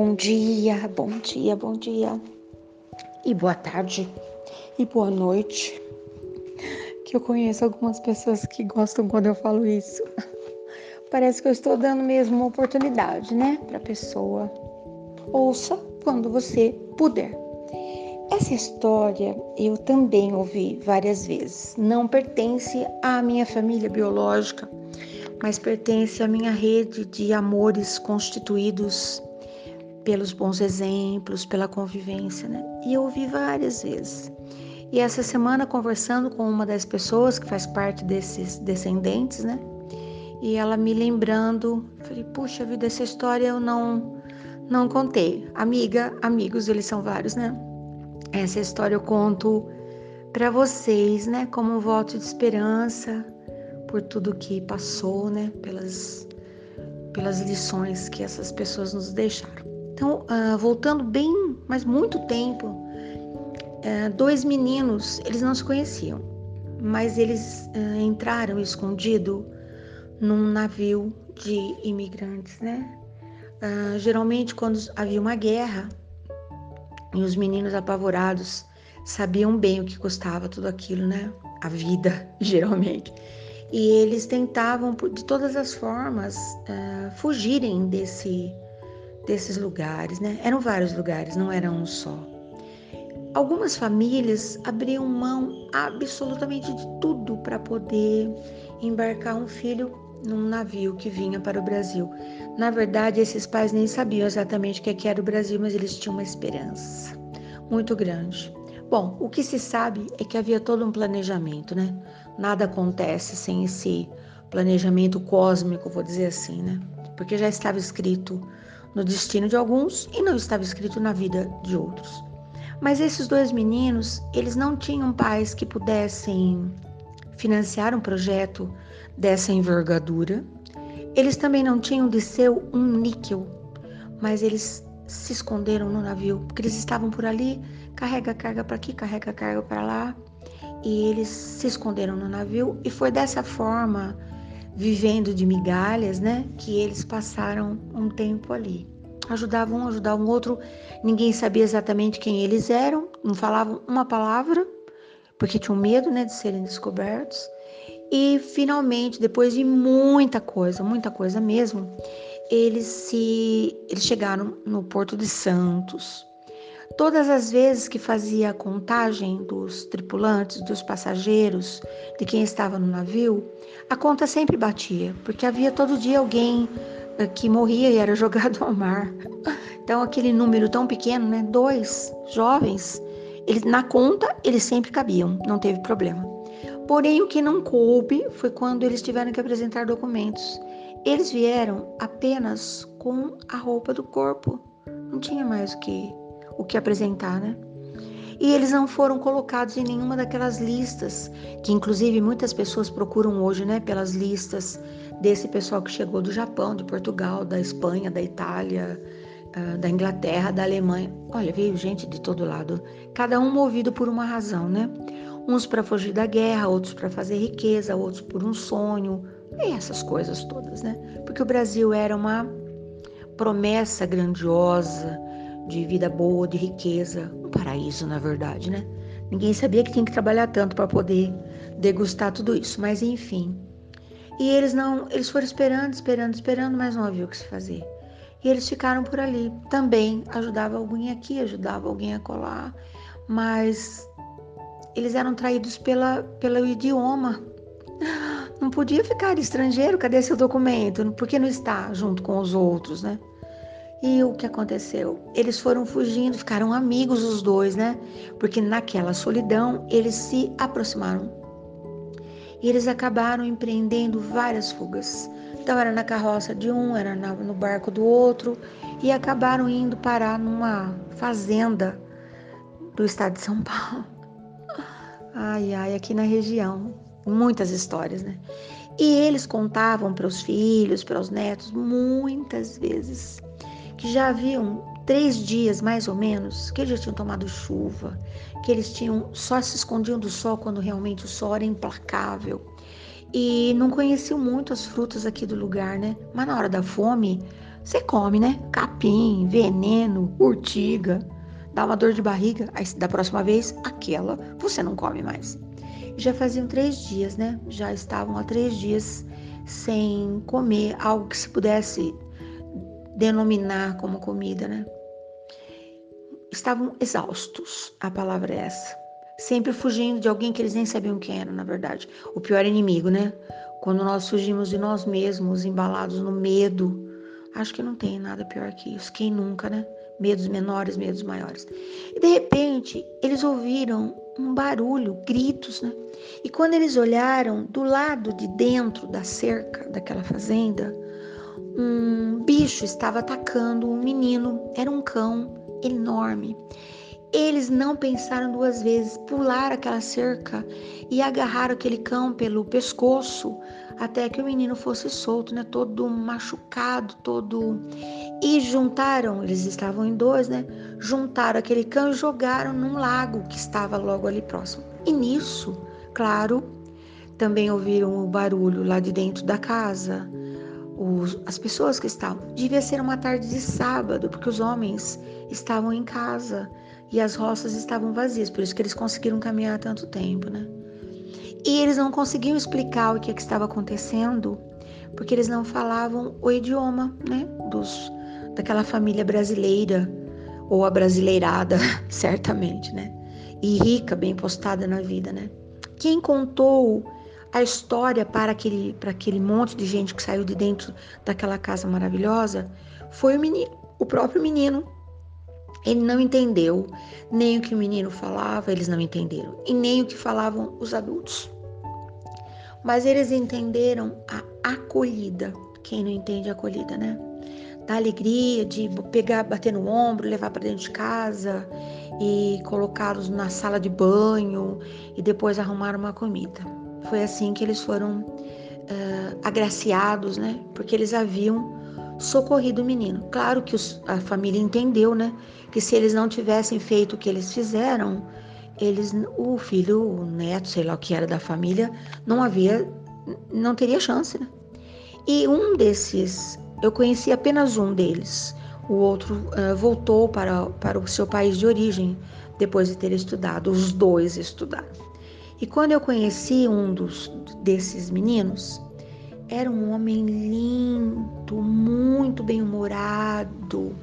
Bom dia, bom dia, bom dia. E boa tarde. E boa noite. Que eu conheço algumas pessoas que gostam quando eu falo isso. Parece que eu estou dando mesmo uma oportunidade, né, para a pessoa. Ouça quando você puder. Essa história eu também ouvi várias vezes. Não pertence à minha família biológica, mas pertence à minha rede de amores constituídos pelos bons exemplos, pela convivência, né? E eu ouvi várias vezes. E essa semana, conversando com uma das pessoas que faz parte desses descendentes, né? E ela me lembrando, falei, puxa vida, essa história eu não, não contei. Amiga, amigos, eles são vários, né? Essa história eu conto para vocês, né? Como um voto de esperança por tudo que passou, né? Pelas, pelas lições que essas pessoas nos deixaram. Então, uh, voltando bem, mas muito tempo, uh, dois meninos, eles não se conheciam, mas eles uh, entraram escondido num navio de imigrantes, né? geralmente, quando havia uma guerra e os meninos apavorados sabiam bem o que custava tudo aquilo, né? A vida, geralmente. E eles tentavam, de todas as formas, fugirem desse desses lugares, né? Eram vários lugares, não era um só. Algumas famílias abriam mão absolutamente de tudo para poder embarcar um filho num navio que vinha para o Brasil. Na verdade, esses pais nem sabiam exatamente o que era o Brasil, mas eles tinham uma esperança muito grande. Bom, o que se sabe é que havia todo um planejamento, né? Nada acontece sem esse planejamento cósmico, vou dizer assim, né? Porque já estava escrito no destino de alguns e não estava escrito na vida de outros. Mas esses dois meninos, eles não tinham pais que pudessem financiar um projeto dessa envergadura. Eles também não tinham de ser um níquel, mas eles se esconderam no navio, porque eles estavam por ali, carrega carga para aqui, carrega carga para lá, e eles se esconderam no navio e foi dessa forma vivendo de migalhas, né? Que eles passaram um tempo ali. Ajudavam um, ajudavam o outro. Ninguém sabia exatamente quem eles eram, não falavam uma palavra, porque tinham medo, né, de serem descobertos. E finalmente, depois de muita coisa, muita coisa mesmo, eles se eles chegaram no Porto de Santos. Todas as vezes que fazia a contagem dos tripulantes, dos passageiros, de quem estava no navio, a conta sempre batia, porque havia todo dia alguém eh, que morria e era jogado ao mar. Então aquele número tão pequeno, né, dois jovens, eles, na conta eles sempre cabiam, não teve problema. Porém o que não coube foi quando eles tiveram que apresentar documentos. Eles vieram apenas com a roupa do corpo, não tinha mais o que o que apresentar, né? E eles não foram colocados em nenhuma daquelas listas, que inclusive muitas pessoas procuram hoje, né, pelas listas desse pessoal que chegou do Japão, de Portugal, da Espanha, da Itália, ah, da Inglaterra, da Alemanha. Olha, veio gente de todo lado, cada um movido por uma razão, né? Uns para fugir da guerra, outros para fazer riqueza, outros por um sonho, e essas coisas todas, né? Porque o Brasil era uma promessa grandiosa de vida boa, de riqueza, um paraíso, na verdade, né? Ninguém sabia que tinha que trabalhar tanto para poder degustar tudo isso, mas enfim. E eles não, eles foram esperando, esperando, esperando, mas não havia o que se fazer. E eles ficaram por ali. Também ajudava alguém aqui, ajudava alguém a colar, mas eles eram traídos pela, pelo idioma. Não podia ficar estrangeiro, cadê seu documento? Por que não está junto com os outros, né? E o que aconteceu? Eles foram fugindo, ficaram amigos os dois, né? Porque naquela solidão eles se aproximaram. E eles acabaram empreendendo várias fugas. Então era na carroça de um, era no barco do outro e acabaram indo parar numa fazenda do estado de São Paulo. Ai, ai, aqui na região, muitas histórias, né? E eles contavam para os filhos, para os netos, muitas vezes que já haviam três dias mais ou menos que eles já tinham tomado chuva, que eles tinham só se escondiam do sol quando realmente o sol era implacável e não conheciam muito as frutas aqui do lugar, né? Mas na hora da fome você come, né? Capim, veneno, urtiga, dá uma dor de barriga, aí da próxima vez, aquela você não come mais. Já faziam três dias, né? Já estavam há três dias sem comer algo que se pudesse denominar como comida, né? Estavam exaustos, a palavra é essa. Sempre fugindo de alguém que eles nem sabiam quem era, na verdade. O pior inimigo, né? Quando nós fugimos de nós mesmos, embalados no medo. Acho que não tem nada pior que isso. Quem nunca, né? Medos menores, medos maiores. E de repente, eles ouviram um barulho, gritos, né? E quando eles olharam do lado de dentro da cerca daquela fazenda, um bicho estava atacando um menino. Era um cão enorme. Eles não pensaram duas vezes, pularam aquela cerca e agarraram aquele cão pelo pescoço até que o menino fosse solto, né? Todo machucado, todo. E juntaram, eles estavam em dois, né? Juntaram aquele cão e jogaram num lago que estava logo ali próximo. E nisso, claro, também ouviram o barulho lá de dentro da casa. Os, as pessoas que estavam. Devia ser uma tarde de sábado, porque os homens estavam em casa e as roças estavam vazias, por isso que eles conseguiram caminhar tanto tempo, né? E eles não conseguiam explicar o que, é que estava acontecendo, porque eles não falavam o idioma, né, dos daquela família brasileira ou a brasileirada, certamente, né? E rica, bem postada na vida, né? Quem contou a história para aquele para aquele monte de gente que saiu de dentro daquela casa maravilhosa foi o menino, o próprio menino ele não entendeu nem o que o menino falava, eles não entenderam, e nem o que falavam os adultos. Mas eles entenderam a acolhida. Quem não entende a acolhida, né? Da alegria de pegar, bater no ombro, levar para dentro de casa e colocá-los na sala de banho e depois arrumar uma comida. Foi assim que eles foram uh, agraciados, né? Porque eles haviam socorrido o menino. Claro que os, a família entendeu, né? Que se eles não tivessem feito o que eles fizeram, eles, o filho, o neto, sei lá o que era da família, não havia, não teria chance, né? E um desses, eu conheci apenas um deles. O outro uh, voltou para, para o seu país de origem depois de ter estudado. Os dois estudaram. E quando eu conheci um dos desses meninos, era um homem lindo, muito bem-humorado,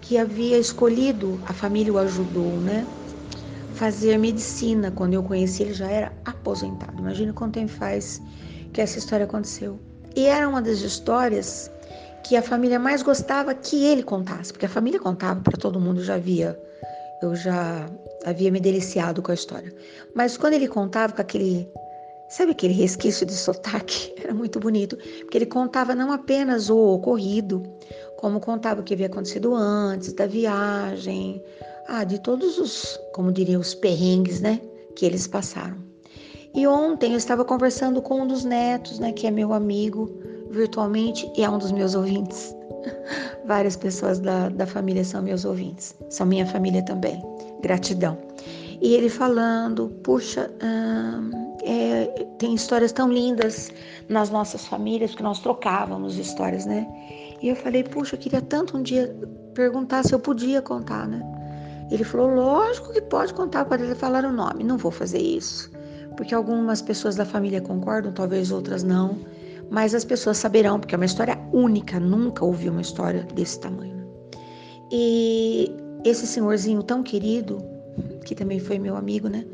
que havia escolhido, a família o ajudou, né? Fazer medicina. Quando eu conheci, ele já era aposentado. Imagina quanto tempo faz que essa história aconteceu. E era uma das histórias que a família mais gostava que ele contasse, porque a família contava para todo mundo, já havia, eu já havia me deliciado com a história. Mas quando ele contava com aquele Sabe aquele resquício de sotaque? Era muito bonito, porque ele contava não apenas o ocorrido, como contava o que havia acontecido antes, da viagem, ah, de todos os, como diriam, os perrengues, né, que eles passaram. E ontem eu estava conversando com um dos netos, né, que é meu amigo virtualmente e é um dos meus ouvintes. Várias pessoas da, da família são meus ouvintes, são minha família também. Gratidão. E ele falando, puxa, hum, é, tem histórias tão lindas nas nossas famílias, que nós trocávamos histórias, né? E eu falei, puxa, eu queria tanto um dia perguntar se eu podia contar, né? Ele falou, lógico que pode contar, pode falar o nome. Não vou fazer isso, porque algumas pessoas da família concordam, talvez outras não, mas as pessoas saberão, porque é uma história única, nunca ouvi uma história desse tamanho. E esse senhorzinho tão querido, que também foi meu amigo, né?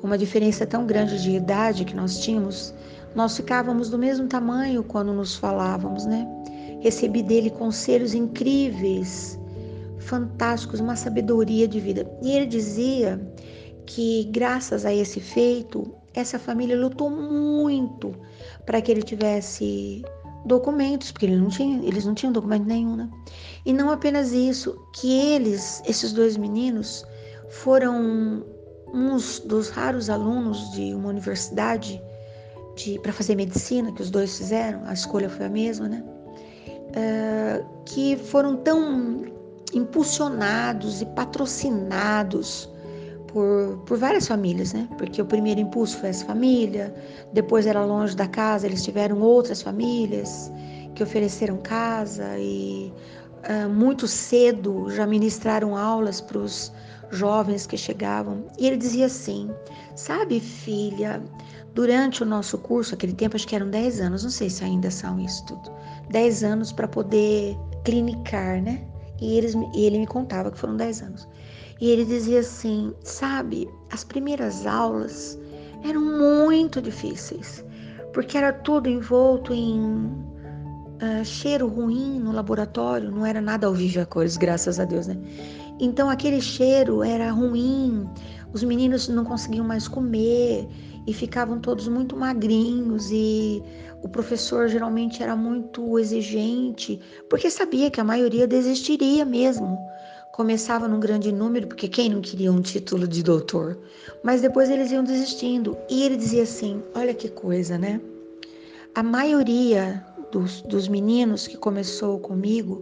com uma diferença tão grande de idade que nós tínhamos, nós ficávamos do mesmo tamanho quando nos falávamos, né? Recebi dele conselhos incríveis, fantásticos, uma sabedoria de vida. E ele dizia que, graças a esse feito, essa família lutou muito para que ele tivesse documentos, porque ele não tinha, eles não tinham documento nenhum, né? E não apenas isso, que eles, esses dois meninos, foram uns dos raros alunos de uma universidade para fazer medicina, que os dois fizeram, a escolha foi a mesma, né? Uh, que foram tão impulsionados e patrocinados por, por várias famílias, né? Porque o primeiro impulso foi essa família, depois era longe da casa, eles tiveram outras famílias que ofereceram casa e uh, muito cedo já ministraram aulas para os jovens que chegavam. E ele dizia assim: Sabe, filha, durante o nosso curso, aquele tempo acho que eram 10 anos, não sei se ainda são isso tudo, 10 anos para poder clinicar, né? E, eles, e ele me contava que foram 10 anos. E ele dizia assim: Sabe, as primeiras aulas eram muito difíceis, porque era tudo envolto em uh, cheiro ruim no laboratório, não era nada vivo a cores, graças a Deus, né? Então aquele cheiro era ruim, os meninos não conseguiam mais comer e ficavam todos muito magrinhos e o professor geralmente era muito exigente, porque sabia que a maioria desistiria mesmo. Começava num grande número, porque quem não queria um título de doutor? Mas depois eles iam desistindo. E ele dizia assim: olha que coisa, né? A maioria dos, dos meninos que começou comigo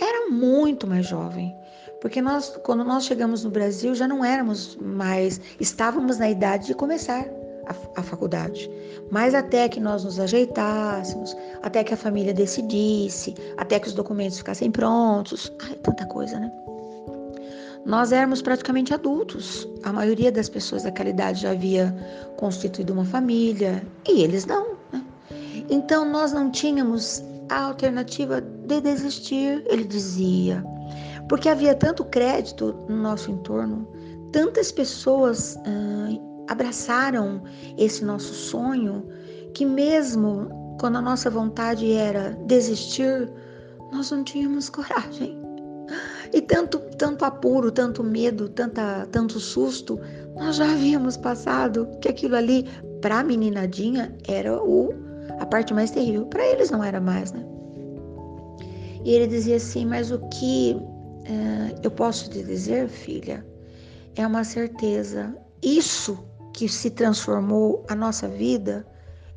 era muito mais jovem. Porque nós, quando nós chegamos no Brasil, já não éramos mais, estávamos na idade de começar a, a, faculdade. Mas até que nós nos ajeitássemos, até que a família decidisse, até que os documentos ficassem prontos, ai, tanta coisa, né? Nós éramos praticamente adultos. A maioria das pessoas daquela idade já havia constituído uma família e eles não. Né? Então nós não tínhamos a alternativa de desistir, ele dizia, porque havia tanto crédito no nosso entorno, tantas pessoas ah, abraçaram esse nosso sonho, que mesmo quando a nossa vontade era desistir, nós não tínhamos coragem. E tanto, tanto apuro, tanto medo, tanta, tanto susto, nós já havíamos passado que aquilo ali, para a meninadinha, era o, a parte mais terrível. Para eles não era mais, né? E ele dizia assim: Mas o que uh, eu posso te dizer, filha, é uma certeza. Isso que se transformou a nossa vida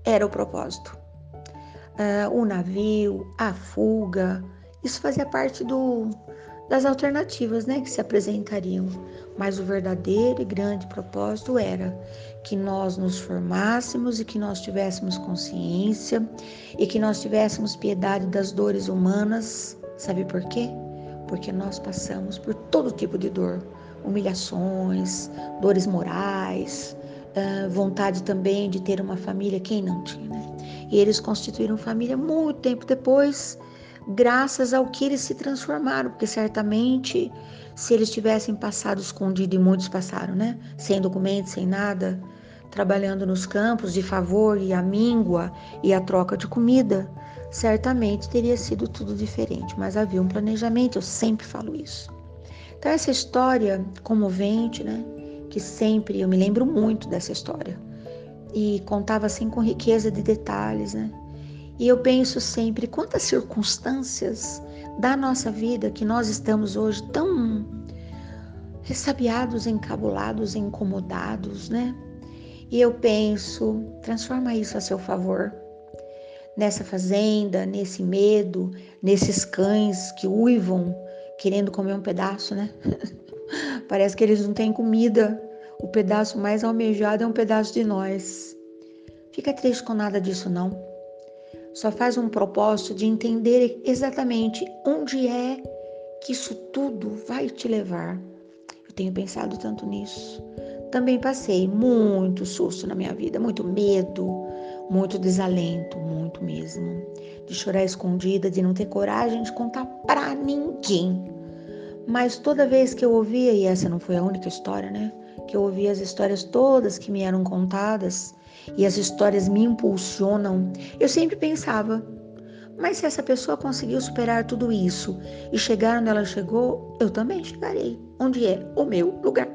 era o propósito. Uh, o navio, a fuga, isso fazia parte do, das alternativas né, que se apresentariam. Mas o verdadeiro e grande propósito era que nós nos formássemos e que nós tivéssemos consciência e que nós tivéssemos piedade das dores humanas. Sabe por quê? Porque nós passamos por todo tipo de dor, humilhações, dores morais, vontade também de ter uma família, quem não tinha, né? E eles constituíram família muito tempo depois graças ao que eles se transformaram, porque certamente se eles tivessem passado escondido, e muitos passaram, né? Sem documentos, sem nada, trabalhando nos campos de favor e a míngua e a troca de comida, certamente teria sido tudo diferente, mas havia um planejamento, eu sempre falo isso. Então, essa história comovente, né? Que sempre eu me lembro muito dessa história e contava assim com riqueza de detalhes, né? E eu penso sempre quantas circunstâncias da nossa vida que nós estamos hoje tão ressabiados, encabulados, incomodados, né? E eu penso, transforma isso a seu favor. Nessa fazenda, nesse medo, nesses cães que uivam querendo comer um pedaço, né? Parece que eles não têm comida. O pedaço mais almejado é um pedaço de nós. Fica triste com nada disso, não só faz um propósito de entender exatamente onde é que isso tudo vai te levar. Eu tenho pensado tanto nisso. Também passei muito susto na minha vida, muito medo, muito desalento, muito mesmo. De chorar escondida, de não ter coragem de contar pra ninguém. Mas toda vez que eu ouvia, e essa não foi a única história, né? Que eu ouvia as histórias todas que me eram contadas, e as histórias me impulsionam, eu sempre pensava: mas se essa pessoa conseguiu superar tudo isso e chegar onde ela chegou, eu também chegarei. Onde é o meu lugar?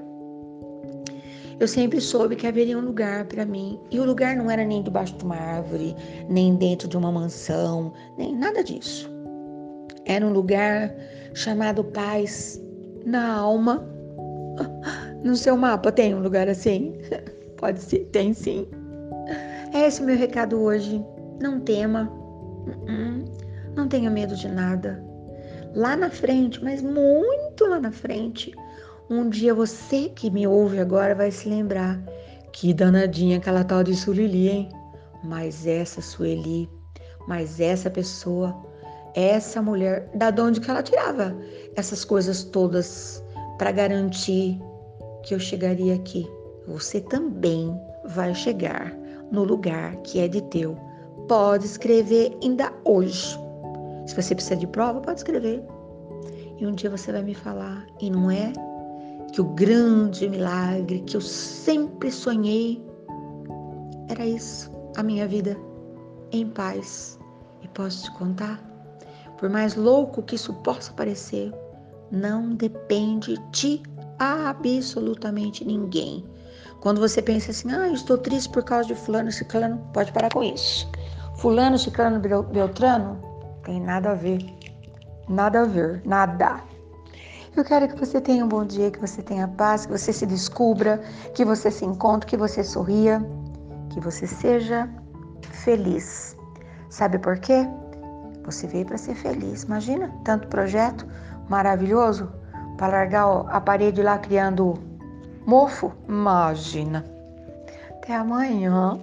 Eu sempre soube que haveria um lugar para mim, e o lugar não era nem debaixo de uma árvore, nem dentro de uma mansão, nem nada disso. Era um lugar chamado paz na alma. No seu mapa tem um lugar assim? Pode ser, tem sim. É esse o meu recado hoje. Não tema, uh-uh. não tenha medo de nada. Lá na frente, mas muito lá na frente, um dia você que me ouve agora vai se lembrar que danadinha aquela tal de Sulili, hein? Mas essa Sueli, mas essa pessoa, essa mulher, da onde que ela tirava essas coisas todas para garantir que eu chegaria aqui. Você também vai chegar no lugar que é de teu. Pode escrever ainda hoje. Se você precisa de prova, pode escrever. E um dia você vai me falar, e não é que o grande milagre que eu sempre sonhei era isso, a minha vida em paz. E posso te contar? Por mais louco que isso possa parecer, não depende de absolutamente ninguém. Quando você pensa assim, ah, eu estou triste por causa de fulano, ciclano, pode parar com isso. Fulano, ciclano, beltrano, tem nada a ver. Nada a ver, nada. Eu quero que você tenha um bom dia, que você tenha paz, que você se descubra, que você se encontre, que você sorria, que você seja feliz. Sabe por quê? Você veio para ser feliz. Imagina tanto projeto maravilhoso para largar a parede lá criando mofo. Imagina. Até amanhã.